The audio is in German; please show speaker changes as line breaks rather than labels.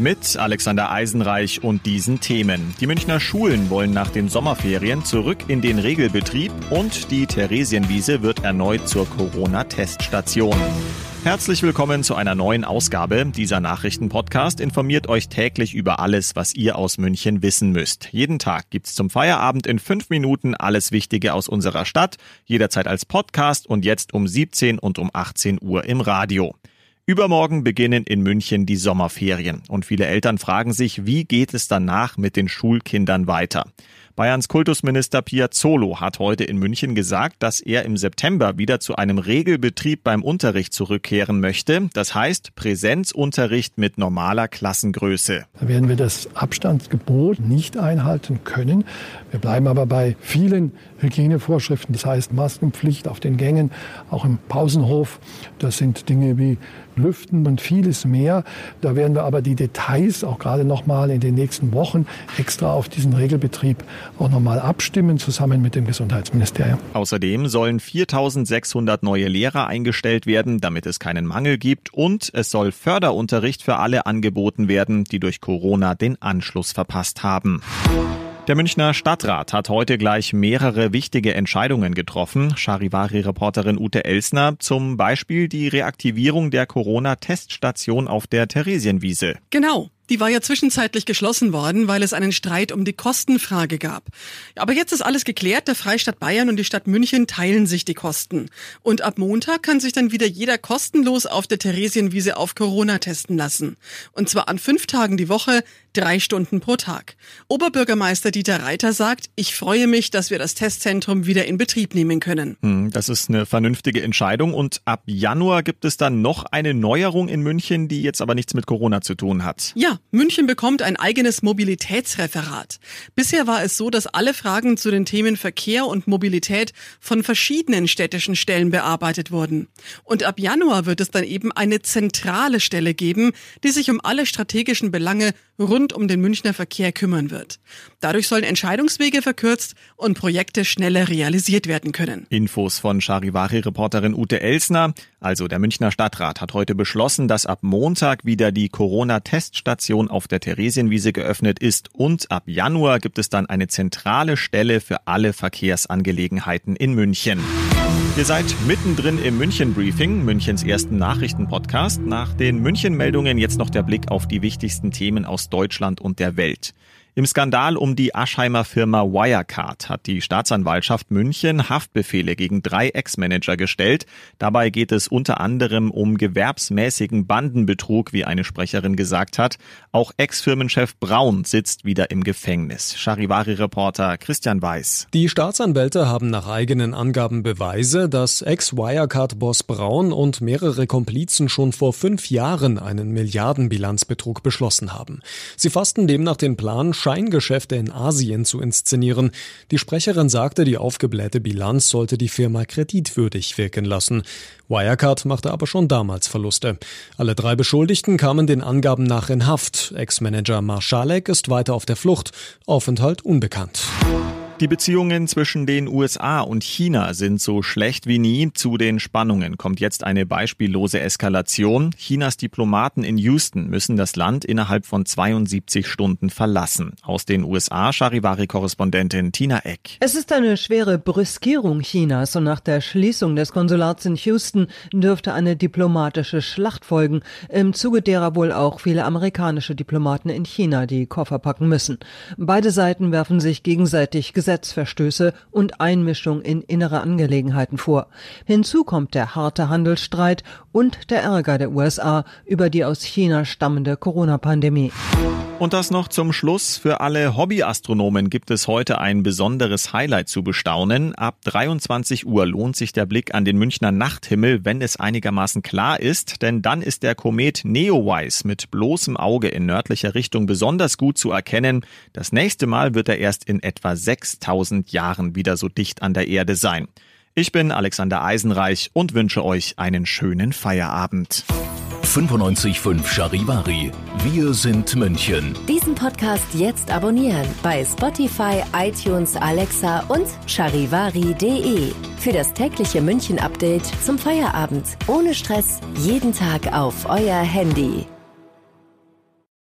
mit Alexander Eisenreich und diesen Themen. Die Münchner Schulen wollen nach den Sommerferien zurück in den Regelbetrieb und die Theresienwiese wird erneut zur Corona-Teststation. Herzlich willkommen zu einer neuen Ausgabe. Dieser Nachrichtenpodcast informiert euch täglich über alles, was ihr aus München wissen müsst. Jeden Tag gibt's zum Feierabend in fünf Minuten alles Wichtige aus unserer Stadt, jederzeit als Podcast und jetzt um 17 und um 18 Uhr im Radio. Übermorgen beginnen in München die Sommerferien und viele Eltern fragen sich, wie geht es danach mit den Schulkindern weiter? Bayerns Kultusminister Piazzolo hat heute in München gesagt, dass er im September wieder zu einem Regelbetrieb beim Unterricht zurückkehren möchte. Das heißt Präsenzunterricht mit normaler Klassengröße.
Da werden wir das Abstandsgebot nicht einhalten können. Wir bleiben aber bei vielen Hygienevorschriften, das heißt Maskenpflicht auf den Gängen, auch im Pausenhof. Das sind Dinge wie Lüften und vieles mehr. Da werden wir aber die Details auch gerade noch mal in den nächsten Wochen extra auf diesen Regelbetrieb auch noch mal abstimmen, zusammen mit dem Gesundheitsministerium.
Außerdem sollen 4600 neue Lehrer eingestellt werden, damit es keinen Mangel gibt. Und es soll Förderunterricht für alle angeboten werden, die durch Corona den Anschluss verpasst haben. Der Münchner Stadtrat hat heute gleich mehrere wichtige Entscheidungen getroffen. Charivari-Reporterin Ute Elsner, zum Beispiel die Reaktivierung der Corona-Teststation auf der Theresienwiese.
Genau. Die war ja zwischenzeitlich geschlossen worden, weil es einen Streit um die Kostenfrage gab. Aber jetzt ist alles geklärt. Der Freistaat Bayern und die Stadt München teilen sich die Kosten. Und ab Montag kann sich dann wieder jeder kostenlos auf der Theresienwiese auf Corona testen lassen. Und zwar an fünf Tagen die Woche, drei Stunden pro Tag. Oberbürgermeister Dieter Reiter sagt, ich freue mich, dass wir das Testzentrum wieder in Betrieb nehmen können.
Hm, das ist eine vernünftige Entscheidung. Und ab Januar gibt es dann noch eine Neuerung in München, die jetzt aber nichts mit Corona zu tun hat.
Ja, München bekommt ein eigenes Mobilitätsreferat. Bisher war es so, dass alle Fragen zu den Themen Verkehr und Mobilität von verschiedenen städtischen Stellen bearbeitet wurden. Und ab Januar wird es dann eben eine zentrale Stelle geben, die sich um alle strategischen Belange rund um den Münchner Verkehr kümmern wird. Dadurch sollen Entscheidungswege verkürzt und Projekte schneller realisiert werden können.
Infos von Charivari-Reporterin Ute Elsner. Also der Münchner Stadtrat hat heute beschlossen, dass ab Montag wieder die Corona-Teststation auf der Theresienwiese geöffnet ist und ab Januar gibt es dann eine zentrale Stelle für alle Verkehrsangelegenheiten in München. Ihr seid mittendrin im München Briefing, Münchens ersten Nachrichtenpodcast. Nach den München Meldungen jetzt noch der Blick auf die wichtigsten Themen aus Deutschland und der Welt. Im Skandal um die Aschheimer Firma Wirecard hat die Staatsanwaltschaft München Haftbefehle gegen drei Ex-Manager gestellt. Dabei geht es unter anderem um gewerbsmäßigen Bandenbetrug, wie eine Sprecherin gesagt hat. Auch Ex-Firmenchef Braun sitzt wieder im Gefängnis. Charivari-Reporter Christian Weiß.
Die Staatsanwälte haben nach eigenen Angaben Beweise, dass Ex-Wirecard-Boss Braun und mehrere Komplizen schon vor fünf Jahren einen Milliardenbilanzbetrug beschlossen haben. Sie fassten demnach den Plan, Scheingeschäfte in Asien zu inszenieren. Die Sprecherin sagte, die aufgeblähte Bilanz sollte die Firma kreditwürdig wirken lassen. Wirecard machte aber schon damals Verluste. Alle drei Beschuldigten kamen den Angaben nach in Haft. Ex-Manager Marschalek ist weiter auf der Flucht. Aufenthalt unbekannt.
Die Beziehungen zwischen den USA und China sind so schlecht wie nie. Zu den Spannungen kommt jetzt eine beispiellose Eskalation. Chinas Diplomaten in Houston müssen das Land innerhalb von 72 Stunden verlassen. Aus den USA Charivari-Korrespondentin Tina Eck.
Es ist eine schwere Brüskierung Chinas und nach der Schließung des Konsulats in Houston dürfte eine diplomatische Schlacht folgen, im Zuge derer wohl auch viele amerikanische Diplomaten in China die Koffer packen müssen. Beide Seiten werfen sich gegenseitig Gesetzverstöße und Einmischung in innere Angelegenheiten vor. Hinzu kommt der harte Handelsstreit und der Ärger der USA über die aus China stammende Corona-Pandemie.
Und das noch zum Schluss. Für alle Hobbyastronomen gibt es heute ein besonderes Highlight zu bestaunen. Ab 23 Uhr lohnt sich der Blick an den Münchner Nachthimmel, wenn es einigermaßen klar ist, denn dann ist der Komet Neowise mit bloßem Auge in nördlicher Richtung besonders gut zu erkennen. Das nächste Mal wird er erst in etwa 6000 Jahren wieder so dicht an der Erde sein. Ich bin Alexander Eisenreich und wünsche euch einen schönen Feierabend.
95.5 Charivari. Wir sind München.
Diesen Podcast jetzt abonnieren bei Spotify, iTunes, Alexa und charivari.de. Für das tägliche München-Update zum Feierabend. Ohne Stress, jeden Tag auf euer Handy.